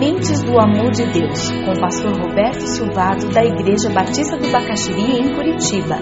Sementes do Amor de Deus, com o pastor Roberto Silvado, da Igreja Batista do Bacaxiri, em Curitiba.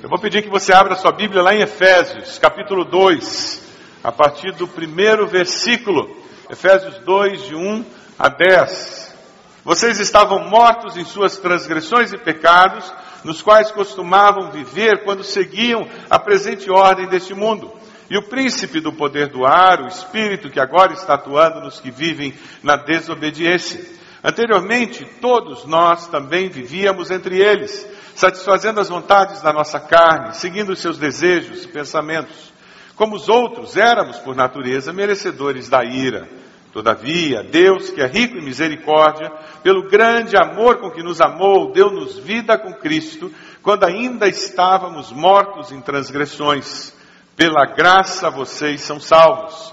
Eu vou pedir que você abra sua Bíblia lá em Efésios, capítulo 2, a partir do primeiro versículo. Efésios 2, de 1 a 10. Vocês estavam mortos em suas transgressões e pecados, nos quais costumavam viver quando seguiam a presente ordem deste mundo e o príncipe do poder do ar, o espírito que agora está atuando nos que vivem na desobediência. Anteriormente, todos nós também vivíamos entre eles, satisfazendo as vontades da nossa carne, seguindo os seus desejos e pensamentos. Como os outros, éramos, por natureza, merecedores da ira. Todavia, Deus, que é rico em misericórdia, pelo grande amor com que nos amou, deu-nos vida com Cristo, quando ainda estávamos mortos em transgressões. Pela graça vocês são salvos.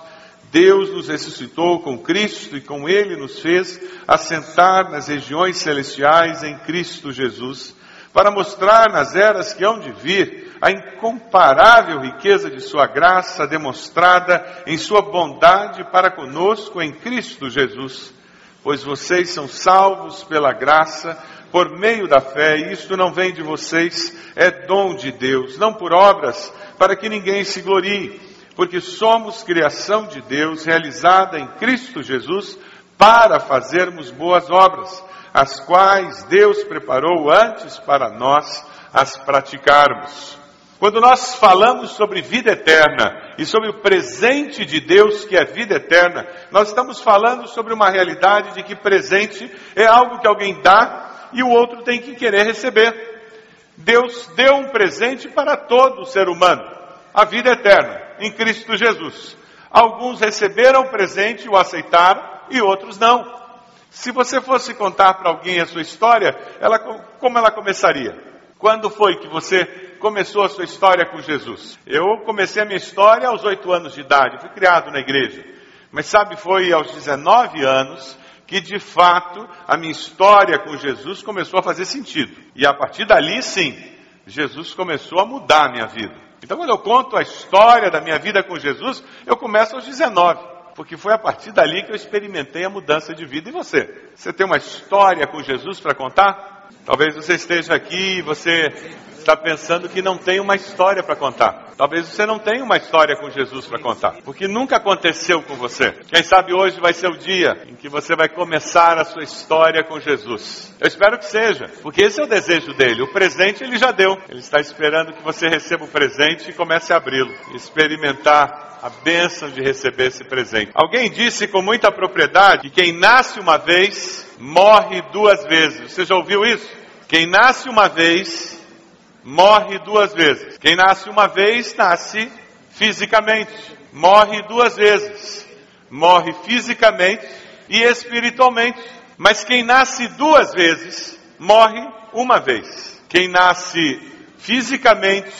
Deus nos ressuscitou com Cristo e com Ele nos fez assentar nas regiões celestiais em Cristo Jesus, para mostrar nas eras que hão de vir a incomparável riqueza de Sua graça demonstrada em Sua bondade para conosco em Cristo Jesus. Pois vocês são salvos pela graça, por meio da fé, e isto não vem de vocês, é dom de Deus, não por obras, para que ninguém se glorie, porque somos criação de Deus, realizada em Cristo Jesus, para fazermos boas obras, as quais Deus preparou antes para nós as praticarmos. Quando nós falamos sobre vida eterna e sobre o presente de Deus, que é vida eterna, nós estamos falando sobre uma realidade de que presente é algo que alguém dá e o outro tem que querer receber. Deus deu um presente para todo ser humano, a vida eterna, em Cristo Jesus. Alguns receberam o presente e o aceitaram, e outros não. Se você fosse contar para alguém a sua história, ela, como ela começaria? Quando foi que você começou a sua história com Jesus? Eu comecei a minha história aos oito anos de idade, fui criado na igreja. Mas sabe, foi aos 19 anos que de fato a minha história com Jesus começou a fazer sentido. E a partir dali, sim, Jesus começou a mudar a minha vida. Então, quando eu conto a história da minha vida com Jesus, eu começo aos 19, porque foi a partir dali que eu experimentei a mudança de vida. E você? Você tem uma história com Jesus para contar? Talvez você esteja aqui e você está pensando que não tem uma história para contar. Talvez você não tenha uma história com Jesus para contar, porque nunca aconteceu com você. Quem sabe hoje vai ser o dia em que você vai começar a sua história com Jesus. Eu espero que seja, porque esse é o desejo dele. O presente ele já deu. Ele está esperando que você receba o presente e comece a abri-lo, experimentar a bênção de receber esse presente. Alguém disse com muita propriedade que quem nasce uma vez morre duas vezes. Você já ouviu isso? Quem nasce uma vez morre duas vezes. Quem nasce uma vez, nasce fisicamente. Morre duas vezes. Morre fisicamente e espiritualmente. Mas quem nasce duas vezes, morre uma vez. Quem nasce fisicamente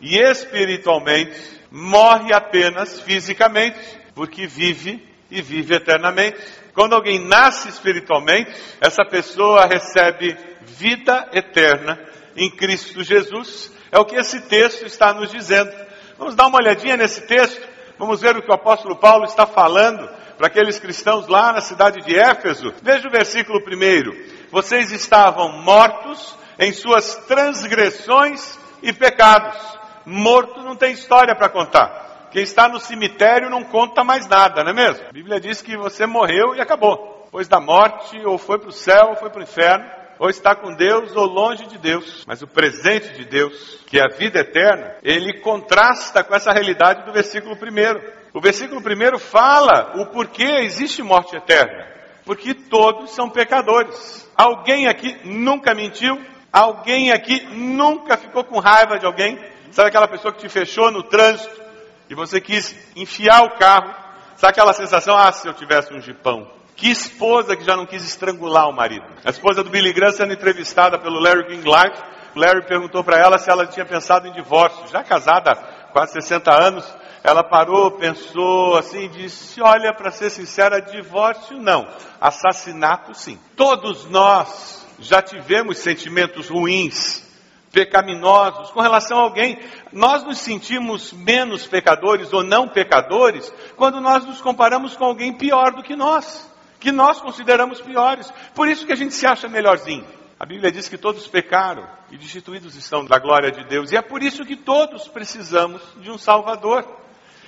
e espiritualmente, morre apenas fisicamente, porque vive e vive eternamente. Quando alguém nasce espiritualmente, essa pessoa recebe vida eterna em Cristo Jesus. É o que esse texto está nos dizendo. Vamos dar uma olhadinha nesse texto, vamos ver o que o apóstolo Paulo está falando para aqueles cristãos lá na cidade de Éfeso. Veja o versículo primeiro. Vocês estavam mortos em suas transgressões e pecados. Morto não tem história para contar. Quem está no cemitério não conta mais nada, não é mesmo? A Bíblia diz que você morreu e acabou. Depois da morte, ou foi para o céu, ou foi para o inferno ou está com Deus ou longe de Deus. Mas o presente de Deus, que é a vida eterna, ele contrasta com essa realidade do versículo primeiro. O versículo primeiro fala o porquê existe morte eterna. Porque todos são pecadores. Alguém aqui nunca mentiu? Alguém aqui nunca ficou com raiva de alguém? Sabe aquela pessoa que te fechou no trânsito e você quis enfiar o carro? Sabe aquela sensação, ah, se eu tivesse um jipão? Que esposa que já não quis estrangular o marido? A esposa do Billy Graham sendo entrevistada pelo Larry King Live, Larry perguntou para ela se ela tinha pensado em divórcio. Já casada há quase 60 anos, ela parou, pensou assim, disse: Olha, para ser sincera, divórcio não, assassinato sim. Todos nós já tivemos sentimentos ruins pecaminosos com relação a alguém. Nós nos sentimos menos pecadores ou não pecadores quando nós nos comparamos com alguém pior do que nós, que nós consideramos piores. Por isso que a gente se acha melhorzinho. A Bíblia diz que todos pecaram e destituídos estão da glória de Deus. E é por isso que todos precisamos de um Salvador.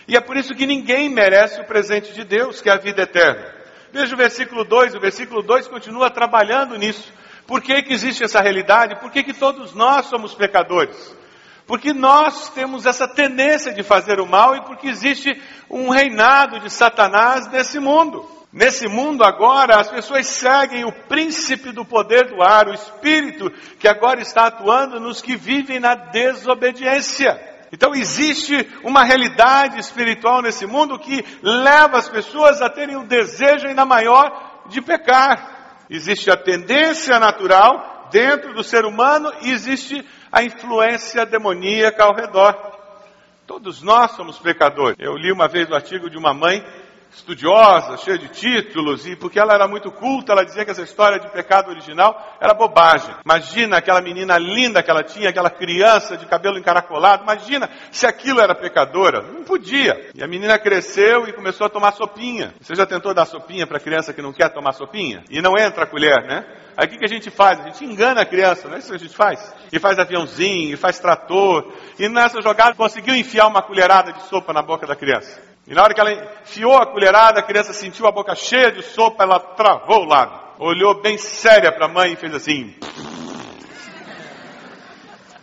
E é por isso que ninguém merece o presente de Deus, que é a vida eterna. Veja o versículo 2, o versículo 2 continua trabalhando nisso. Por que, que existe essa realidade? Por que, que todos nós somos pecadores? Porque nós temos essa tendência de fazer o mal e porque existe um reinado de Satanás nesse mundo. Nesse mundo agora, as pessoas seguem o príncipe do poder do ar, o espírito que agora está atuando nos que vivem na desobediência. Então existe uma realidade espiritual nesse mundo que leva as pessoas a terem o desejo ainda maior de pecar. Existe a tendência natural dentro do ser humano e existe a influência demoníaca ao redor. Todos nós somos pecadores. Eu li uma vez o artigo de uma mãe estudiosa, cheia de títulos, e porque ela era muito culta, ela dizia que essa história de pecado original era bobagem. Imagina aquela menina linda que ela tinha, aquela criança de cabelo encaracolado, imagina se aquilo era pecadora. Não podia. E a menina cresceu e começou a tomar sopinha. Você já tentou dar sopinha para criança que não quer tomar sopinha? E não entra a colher, né? Aí o que, que a gente faz? A gente engana a criança, não é isso que a gente faz? E faz aviãozinho, e faz trator, e nessa jogada conseguiu enfiar uma colherada de sopa na boca da criança. E na hora que ela enfiou a colherada, a criança sentiu a boca cheia de sopa, ela travou o lado. Olhou bem séria para a mãe e fez assim.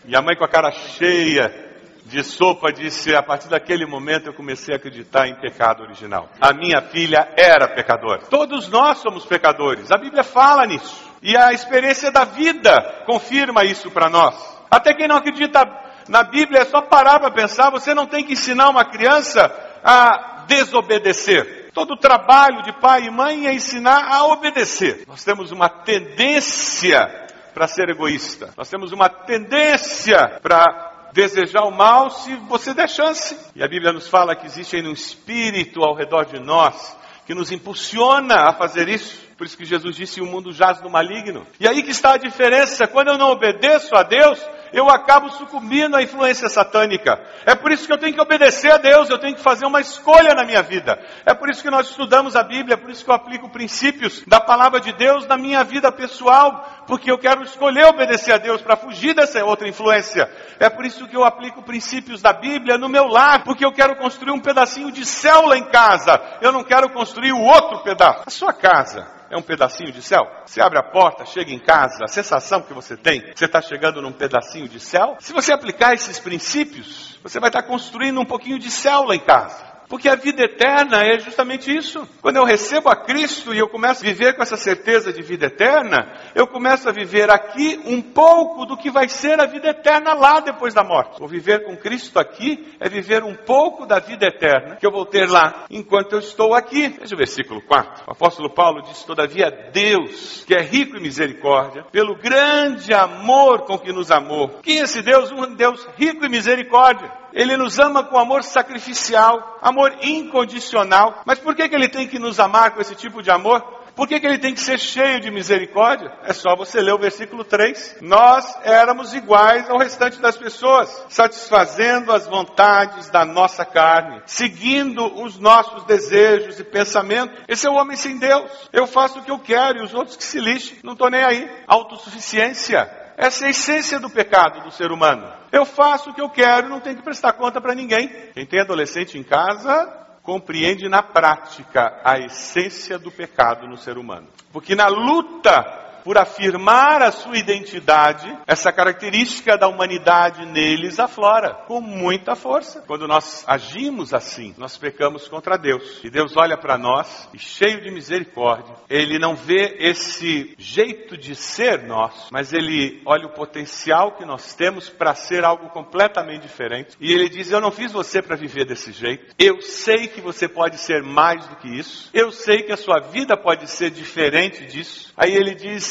E a mãe com a cara cheia de sopa disse: A partir daquele momento eu comecei a acreditar em pecado original. A minha filha era pecadora. Todos nós somos pecadores. A Bíblia fala nisso. E a experiência da vida confirma isso para nós. Até quem não acredita na Bíblia é só parar para pensar. Você não tem que ensinar uma criança a desobedecer. Todo o trabalho de pai e mãe é ensinar a obedecer. Nós temos uma tendência para ser egoísta. Nós temos uma tendência para desejar o mal se você der chance. E a Bíblia nos fala que existe aí um espírito ao redor de nós que nos impulsiona a fazer isso. Por isso que Jesus disse: o mundo jaz no maligno. E aí que está a diferença. Quando eu não obedeço a Deus, eu acabo sucumbindo à influência satânica. É por isso que eu tenho que obedecer a Deus, eu tenho que fazer uma escolha na minha vida. É por isso que nós estudamos a Bíblia, é por isso que eu aplico princípios da palavra de Deus na minha vida pessoal, porque eu quero escolher obedecer a Deus para fugir dessa outra influência. É por isso que eu aplico princípios da Bíblia no meu lar, porque eu quero construir um pedacinho de céu lá em casa. Eu não quero construir o outro pedaço. A sua casa é um pedacinho de céu? Você abre a porta, chega em casa, a sensação que você tem, você está chegando num pedacinho de céu? Se você aplicar esses princípios, você vai estar construindo um pouquinho de céu lá em casa. Porque a vida eterna é justamente isso. Quando eu recebo a Cristo e eu começo a viver com essa certeza de vida eterna, eu começo a viver aqui um pouco do que vai ser a vida eterna lá depois da morte. Viver com Cristo aqui é viver um pouco da vida eterna que eu vou ter lá enquanto eu estou aqui. Veja o versículo 4. O apóstolo Paulo diz: Todavia Deus, que é rico em misericórdia, pelo grande amor com que nos amou. Quem é esse Deus? Um Deus rico em misericórdia. Ele nos ama com amor sacrificial, amor incondicional. Mas por que, que ele tem que nos amar com esse tipo de amor? Por que, que, ele tem que ser cheio de misericórdia? É só você ler o versículo 3. Nós éramos iguais ao restante das pessoas, satisfazendo as vontades da nossa carne, seguindo os nossos desejos e pensamentos. Esse é o homem sem Deus. Eu faço o que eu quero e os outros que se lixem. Não estou nem aí. Autossuficiência. Essa é a essência do pecado do ser humano. Eu faço o que eu quero não tenho que prestar conta para ninguém. Quem tem adolescente em casa compreende na prática a essência do pecado no ser humano. Porque na luta por afirmar a sua identidade, essa característica da humanidade neles aflora com muita força. Quando nós agimos assim, nós pecamos contra Deus. E Deus olha para nós e cheio de misericórdia, ele não vê esse jeito de ser nosso, mas ele olha o potencial que nós temos para ser algo completamente diferente. E ele diz: "Eu não fiz você para viver desse jeito. Eu sei que você pode ser mais do que isso. Eu sei que a sua vida pode ser diferente disso." Aí ele diz: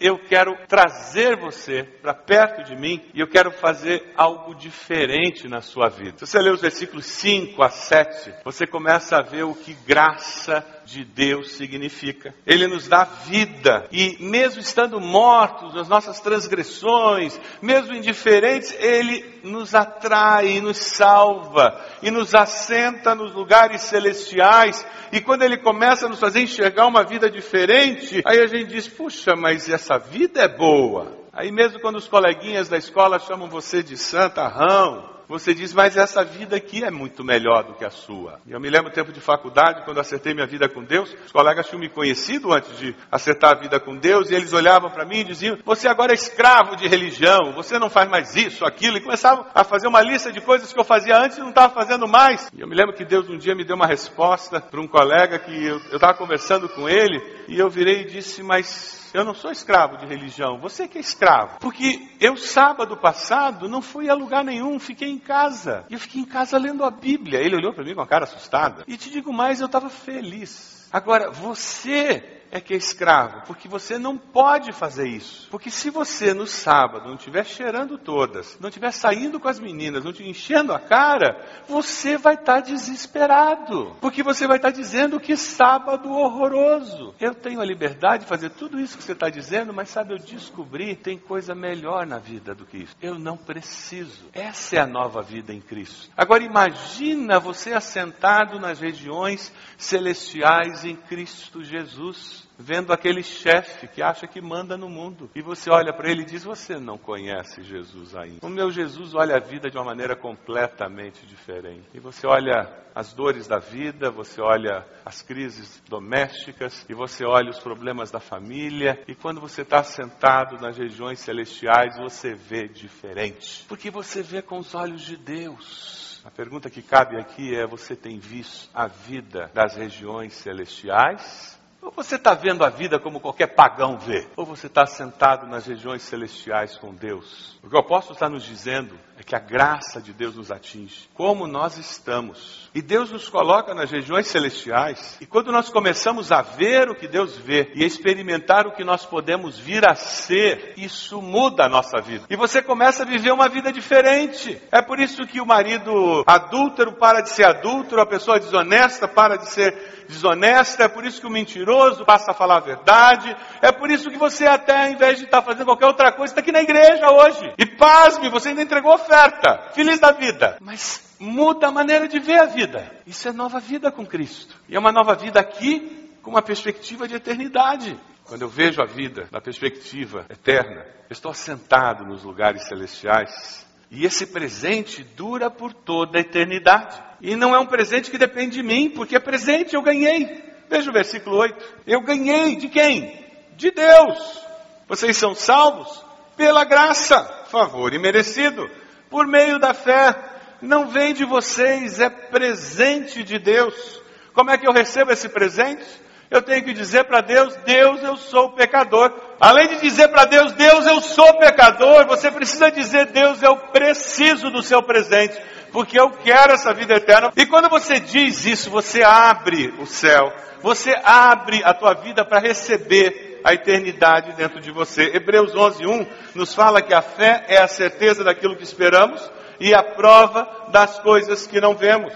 eu quero trazer você para perto de mim e eu quero fazer algo diferente na sua vida. Se você ler os versículos 5 a 7, você começa a ver o que graça de Deus significa. Ele nos dá vida e, mesmo estando mortos nas nossas transgressões, mesmo indiferentes, Ele nos atrai e nos salva e nos assenta nos lugares celestiais. E quando Ele começa a nos fazer enxergar uma vida diferente, aí a gente diz: puxa, mas essa vida é boa. Aí mesmo quando os coleguinhas da escola chamam você de santarrão, você diz, mas essa vida aqui é muito melhor do que a sua. E eu me lembro do tempo de faculdade, quando acertei minha vida com Deus, os colegas tinham me conhecido antes de acertar a vida com Deus, e eles olhavam para mim e diziam, você agora é escravo de religião, você não faz mais isso, aquilo, e começavam a fazer uma lista de coisas que eu fazia antes e não estava fazendo mais. E eu me lembro que Deus um dia me deu uma resposta para um colega que eu estava conversando com ele, e eu virei e disse, mas eu não sou escravo de religião, você que é escravo. Porque eu, sábado passado, não fui a lugar nenhum, fiquei em casa. E eu fiquei em casa lendo a Bíblia. Ele olhou para mim com a cara assustada. E te digo mais, eu estava feliz. Agora, você é que é escravo, porque você não pode fazer isso. Porque se você no sábado não estiver cheirando todas, não estiver saindo com as meninas, não te enchendo a cara, você vai estar tá desesperado. Porque você vai estar tá dizendo que sábado horroroso. Eu tenho a liberdade de fazer tudo isso que você está dizendo, mas sabe, eu descobri tem coisa melhor na vida do que isso. Eu não preciso. Essa é a nova vida em Cristo. Agora imagina você assentado nas regiões celestiais em Cristo Vendo aquele chefe que acha que manda no mundo. E você olha para ele e diz: Você não conhece Jesus ainda. O meu Jesus olha a vida de uma maneira completamente diferente. E você olha as dores da vida, você olha as crises domésticas, e você olha os problemas da família. E quando você está sentado nas regiões celestiais, você vê diferente. Porque você vê com os olhos de Deus. A pergunta que cabe aqui é: você tem visto a vida das regiões celestiais? Ou você está vendo a vida como qualquer pagão vê? Ou você está sentado nas regiões celestiais com Deus? O que o apóstolo está nos dizendo é que a graça de Deus nos atinge, como nós estamos. E Deus nos coloca nas regiões celestiais. E quando nós começamos a ver o que Deus vê e experimentar o que nós podemos vir a ser, isso muda a nossa vida. E você começa a viver uma vida diferente. É por isso que o marido adúltero para de ser adúltero, a pessoa desonesta para de ser desonesta, é por isso que o mentiroso passa a falar a verdade, é por isso que você até, ao invés de estar fazendo qualquer outra coisa, está aqui na igreja hoje. E pasme, você ainda entregou oferta, feliz da vida. Mas muda a maneira de ver a vida. Isso é nova vida com Cristo. E é uma nova vida aqui com uma perspectiva de eternidade. Quando eu vejo a vida da perspectiva eterna, eu estou assentado nos lugares celestiais e esse presente dura por toda a eternidade. E não é um presente que depende de mim, porque é presente, eu ganhei. Veja o versículo 8. Eu ganhei de quem? De Deus. Vocês são salvos pela graça, favor imerecido, por meio da fé. Não vem de vocês, é presente de Deus. Como é que eu recebo esse presente? Eu tenho que dizer para Deus: Deus, eu sou pecador. Além de dizer para Deus: Deus, eu sou pecador, você precisa dizer: Deus, eu preciso do seu presente, porque eu quero essa vida eterna. E quando você diz isso, você abre o céu, você abre a tua vida para receber a eternidade dentro de você. Hebreus 11:1 nos fala que a fé é a certeza daquilo que esperamos e a prova das coisas que não vemos.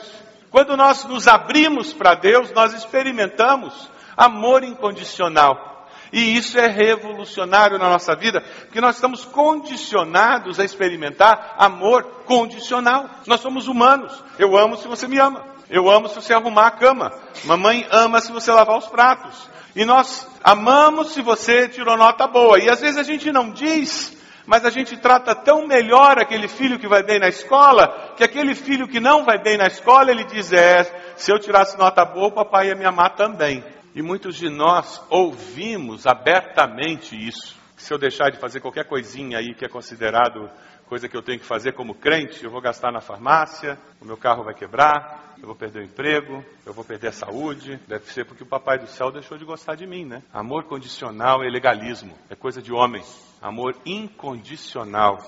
Quando nós nos abrimos para Deus, nós experimentamos amor incondicional. E isso é revolucionário na nossa vida, porque nós estamos condicionados a experimentar amor condicional. Nós somos humanos. Eu amo se você me ama. Eu amo se você arrumar a cama. Mamãe ama se você lavar os pratos. E nós amamos se você tirou nota boa. E às vezes a gente não diz, mas a gente trata tão melhor aquele filho que vai bem na escola, que aquele filho que não vai bem na escola, ele diz: É, se eu tirasse nota boa, o papai ia me amar também. E muitos de nós ouvimos abertamente isso. Se eu deixar de fazer qualquer coisinha aí que é considerado coisa que eu tenho que fazer como crente, eu vou gastar na farmácia, o meu carro vai quebrar, eu vou perder o emprego, eu vou perder a saúde. Deve ser porque o papai do céu deixou de gostar de mim, né? Amor condicional é legalismo, é coisa de homem. Amor incondicional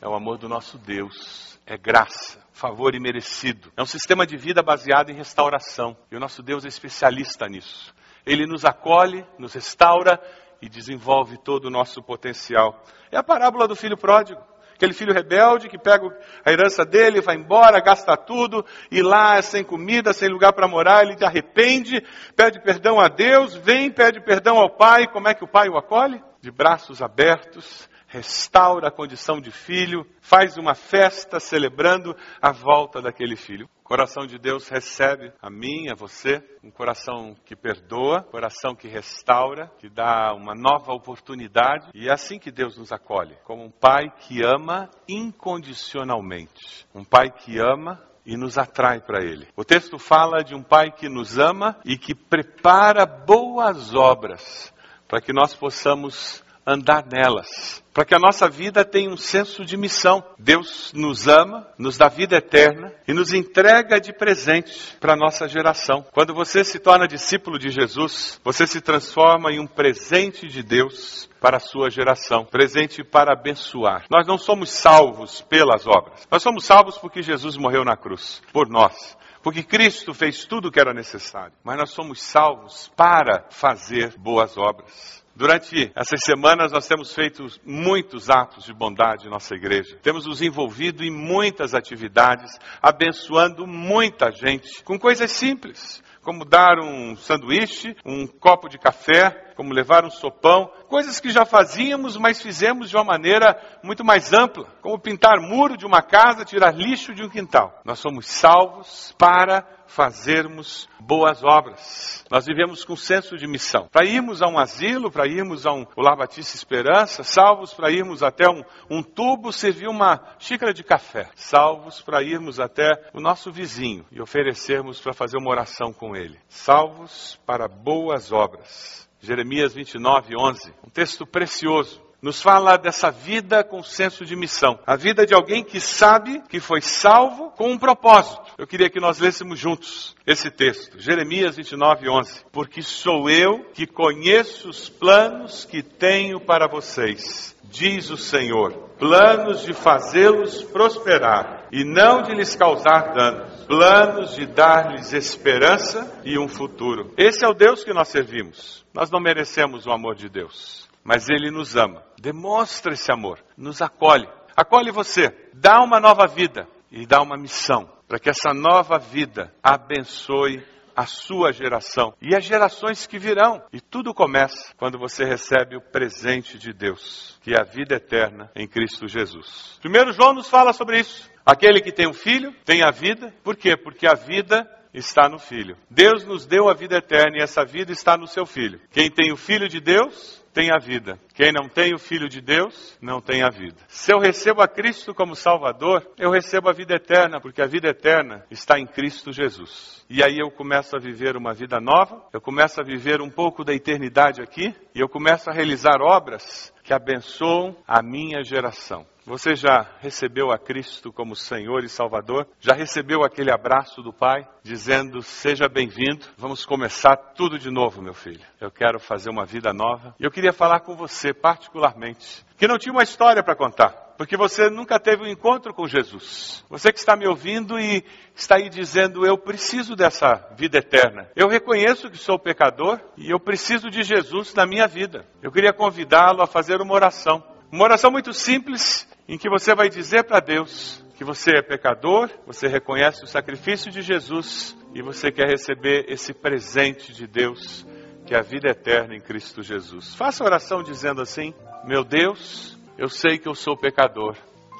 é o amor do nosso Deus, é graça favor imerecido. É um sistema de vida baseado em restauração. E o nosso Deus é especialista nisso. Ele nos acolhe, nos restaura e desenvolve todo o nosso potencial. É a parábola do filho pródigo. Aquele filho rebelde que pega a herança dele, vai embora, gasta tudo, e lá, sem comida, sem lugar para morar, ele arrepende, pede perdão a Deus, vem, pede perdão ao pai. Como é que o pai o acolhe? De braços abertos, restaura a condição de filho, faz uma festa celebrando a volta daquele filho. O coração de Deus recebe a mim, a você, um coração que perdoa, um coração que restaura, que dá uma nova oportunidade. E é assim que Deus nos acolhe, como um pai que ama incondicionalmente. Um pai que ama e nos atrai para Ele. O texto fala de um Pai que nos ama e que prepara boas obras para que nós possamos andar nelas, para que a nossa vida tenha um senso de missão. Deus nos ama, nos dá vida eterna e nos entrega de presente para a nossa geração. Quando você se torna discípulo de Jesus, você se transforma em um presente de Deus para a sua geração, presente para abençoar. Nós não somos salvos pelas obras, nós somos salvos porque Jesus morreu na cruz por nós porque Cristo fez tudo o que era necessário. Mas nós somos salvos para fazer boas obras. Durante essas semanas nós temos feito muitos atos de bondade em nossa igreja. Temos nos envolvido em muitas atividades, abençoando muita gente com coisas simples, como dar um sanduíche, um copo de café, como levar um sopão, coisas que já fazíamos, mas fizemos de uma maneira muito mais ampla, como pintar muro de uma casa, tirar lixo de um quintal. Nós somos salvos para fazermos boas obras. Nós vivemos com senso de missão. Para irmos a um asilo, para irmos a um o Lar Batista Esperança, salvos para irmos até um, um tubo servir uma xícara de café, salvos para irmos até o nosso vizinho e oferecermos para fazer uma oração com ele. Salvos para boas obras. Jeremias 29, 11. Um texto precioso. Nos fala dessa vida com senso de missão. A vida de alguém que sabe que foi salvo com um propósito. Eu queria que nós lêssemos juntos esse texto. Jeremias 29, 11. Porque sou eu que conheço os planos que tenho para vocês, diz o Senhor. Planos de fazê-los prosperar e não de lhes causar danos. Planos de dar-lhes esperança e um futuro. Esse é o Deus que nós servimos. Nós não merecemos o amor de Deus, mas Ele nos ama. Demonstra esse amor, nos acolhe. Acolhe você, dá uma nova vida e dá uma missão para que essa nova vida abençoe a sua geração e as gerações que virão. E tudo começa quando você recebe o presente de Deus, que é a vida eterna em Cristo Jesus. Primeiro João nos fala sobre isso. Aquele que tem um filho tem a vida. Por quê? Porque a vida está no Filho. Deus nos deu a vida eterna e essa vida está no seu Filho. Quem tem o Filho de Deus tem a vida. Quem não tem o Filho de Deus não tem a vida. Se eu recebo a Cristo como Salvador, eu recebo a vida eterna, porque a vida eterna está em Cristo Jesus. E aí eu começo a viver uma vida nova, eu começo a viver um pouco da eternidade aqui, e eu começo a realizar obras que abençoam a minha geração. Você já recebeu a Cristo como Senhor e Salvador? Já recebeu aquele abraço do Pai, dizendo: Seja bem-vindo, vamos começar tudo de novo, meu filho. Eu quero fazer uma vida nova. E eu queria falar com você, particularmente, que não tinha uma história para contar, porque você nunca teve um encontro com Jesus. Você que está me ouvindo e está aí dizendo: Eu preciso dessa vida eterna. Eu reconheço que sou pecador e eu preciso de Jesus na minha vida. Eu queria convidá-lo a fazer uma oração. Uma oração muito simples em que você vai dizer para Deus que você é pecador, você reconhece o sacrifício de Jesus e você quer receber esse presente de Deus, que é a vida eterna em Cristo Jesus. Faça oração dizendo assim: Meu Deus, eu sei que eu sou pecador.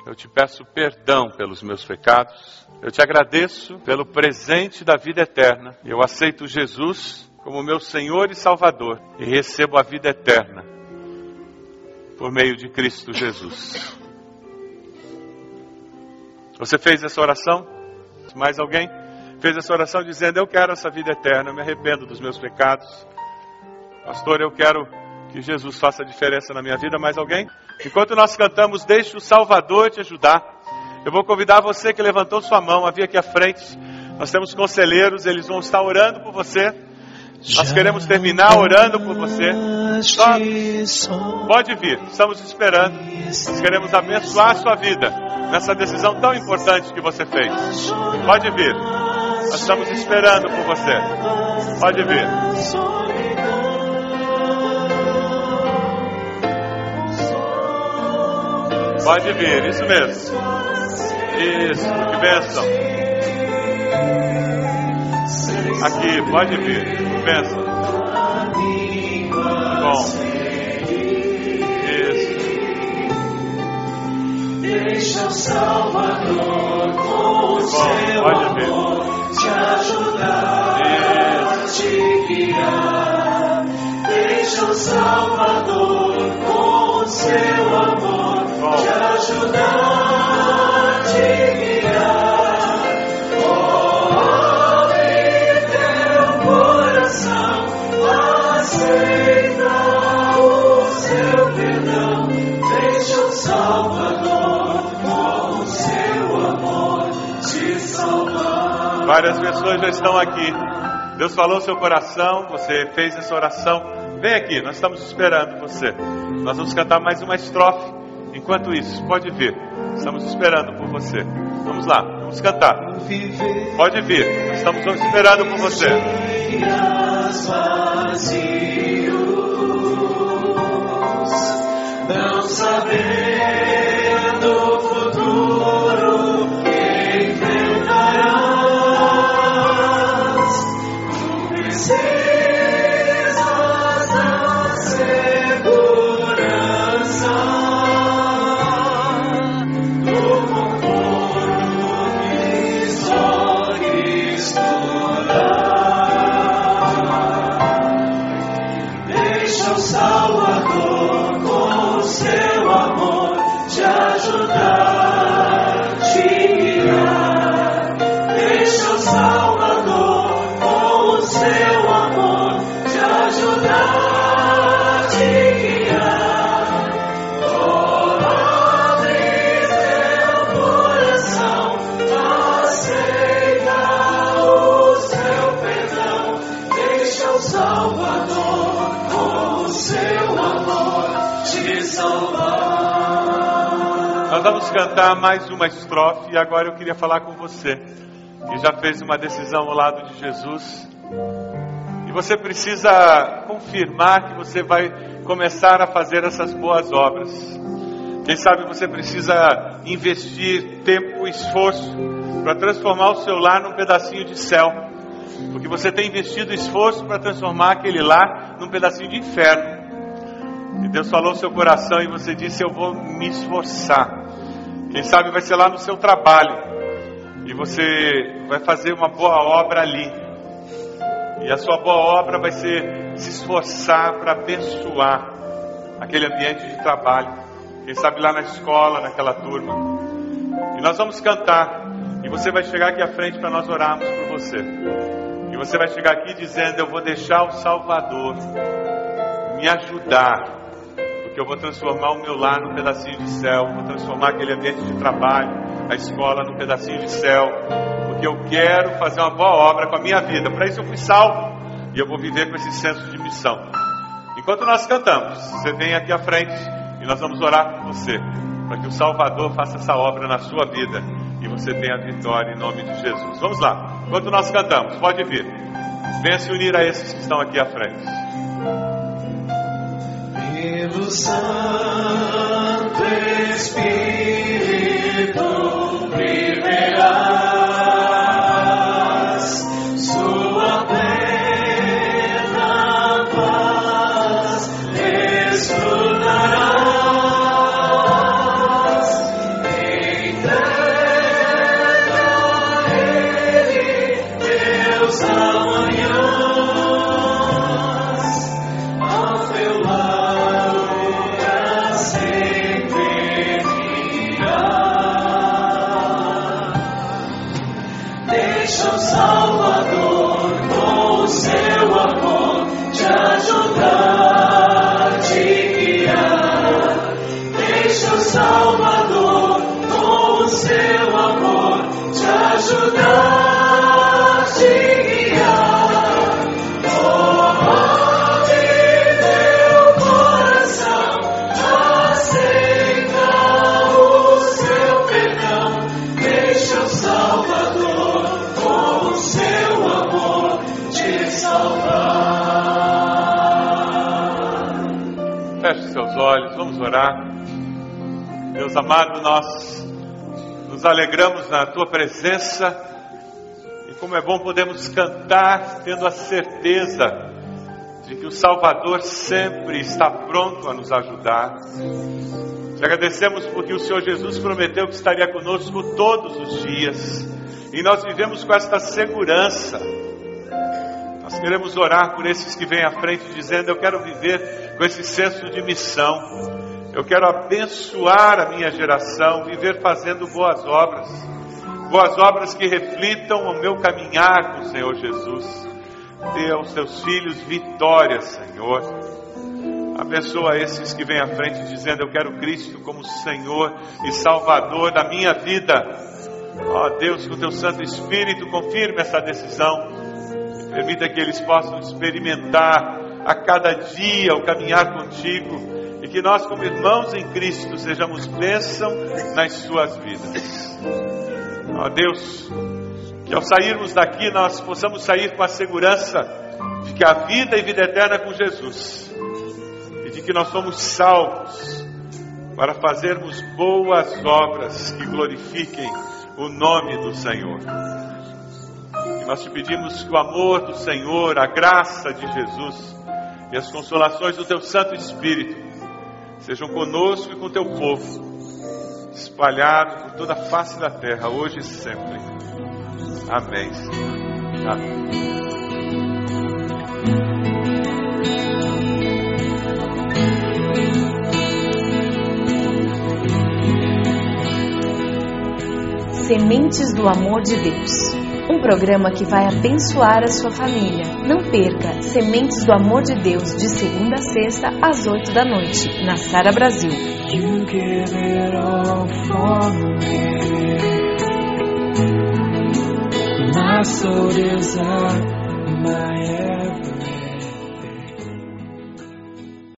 Eu te peço perdão pelos meus pecados. Eu te agradeço pelo presente da vida eterna. Eu aceito Jesus como meu Senhor e Salvador e recebo a vida eterna por meio de Cristo Jesus. Você fez essa oração? Mais alguém? Fez essa oração dizendo: Eu quero essa vida eterna, eu me arrependo dos meus pecados. Pastor, eu quero que Jesus faça a diferença na minha vida. Mais alguém? Enquanto nós cantamos, deixe o Salvador te ajudar. Eu vou convidar você que levantou sua mão a vir aqui à frente. Nós temos conselheiros, eles vão estar orando por você. Nós queremos terminar orando por você. Só pode vir, estamos esperando. Nós queremos abençoar a sua vida nessa decisão tão importante que você fez. Pode vir, nós estamos esperando por você. Pode vir. Pode vir, isso mesmo. Isso, que bênção. Aqui, pode vir, que bênção. Isso. Deixa o Salvador com o seu pode amor te ajudar, Isso. te guiar. Deixa o Salvador com o seu amor Bom. te ajudar, Várias pessoas já estão aqui. Deus falou seu coração, você fez essa oração. Vem aqui, nós estamos esperando você. Nós vamos cantar mais uma estrofe. Enquanto isso, pode vir. Estamos esperando por você. Vamos lá, vamos cantar. Pode vir. Estamos esperando por você. não Seu amor te. Nós vamos cantar mais uma estrofe e agora eu queria falar com você que já fez uma decisão ao lado de Jesus. E você precisa confirmar que você vai começar a fazer essas boas obras. Quem sabe você precisa investir tempo e esforço para transformar o seu lar num pedacinho de céu. Porque você tem investido esforço para transformar aquele lar num pedacinho de inferno. E Deus falou no seu coração e você disse: Eu vou me esforçar. Quem sabe vai ser lá no seu trabalho. E você vai fazer uma boa obra ali. E a sua boa obra vai ser se esforçar para abençoar aquele ambiente de trabalho. Quem sabe lá na escola, naquela turma. E nós vamos cantar. E você vai chegar aqui à frente para nós orarmos por você. E você vai chegar aqui dizendo: Eu vou deixar o Salvador me ajudar. Porque eu vou transformar o meu lar num pedacinho de céu. Vou transformar aquele ambiente de trabalho, a escola, num pedacinho de céu. Porque eu quero fazer uma boa obra com a minha vida. Para isso eu fui salvo. E eu vou viver com esse senso de missão. Enquanto nós cantamos, você vem aqui à frente e nós vamos orar por você. Para que o Salvador faça essa obra na sua vida. E você tenha a vitória em nome de Jesus. Vamos lá. Enquanto nós cantamos, pode vir. Venha se unir a esses que estão aqui à frente. Pelo Santo Espírito viverás, Amado, nós nos alegramos na tua presença e como é bom podemos cantar tendo a certeza de que o Salvador sempre está pronto a nos ajudar. Te agradecemos porque o Senhor Jesus prometeu que estaria conosco todos os dias e nós vivemos com esta segurança. Nós queremos orar por esses que vêm à frente dizendo: Eu quero viver com esse senso de missão. Eu quero abençoar a minha geração, viver fazendo boas obras, boas obras que reflitam o meu caminhar com o Senhor Jesus. Dê aos teus filhos vitória, Senhor. Abençoa esses que vêm à frente dizendo: Eu quero Cristo como Senhor e Salvador da minha vida. Ó Deus, com o teu Santo Espírito, confirme essa decisão. Permita que eles possam experimentar a cada dia o caminhar contigo que nós, como irmãos em Cristo, sejamos bênção nas suas vidas. Ó Deus, que ao sairmos daqui nós possamos sair com a segurança de que a vida e vida eterna é com Jesus e de que nós somos salvos para fazermos boas obras que glorifiquem o nome do Senhor. E nós te pedimos que o amor do Senhor, a graça de Jesus e as consolações do teu Santo Espírito sejam conosco e com teu povo, espalhado por toda a face da terra, hoje e sempre. Amém. Amém. Sementes do Amor de Deus. Um programa que vai abençoar a sua família. Não perca Sementes do Amor de Deus de segunda a sexta às oito da noite na Sara Brasil. My soul my every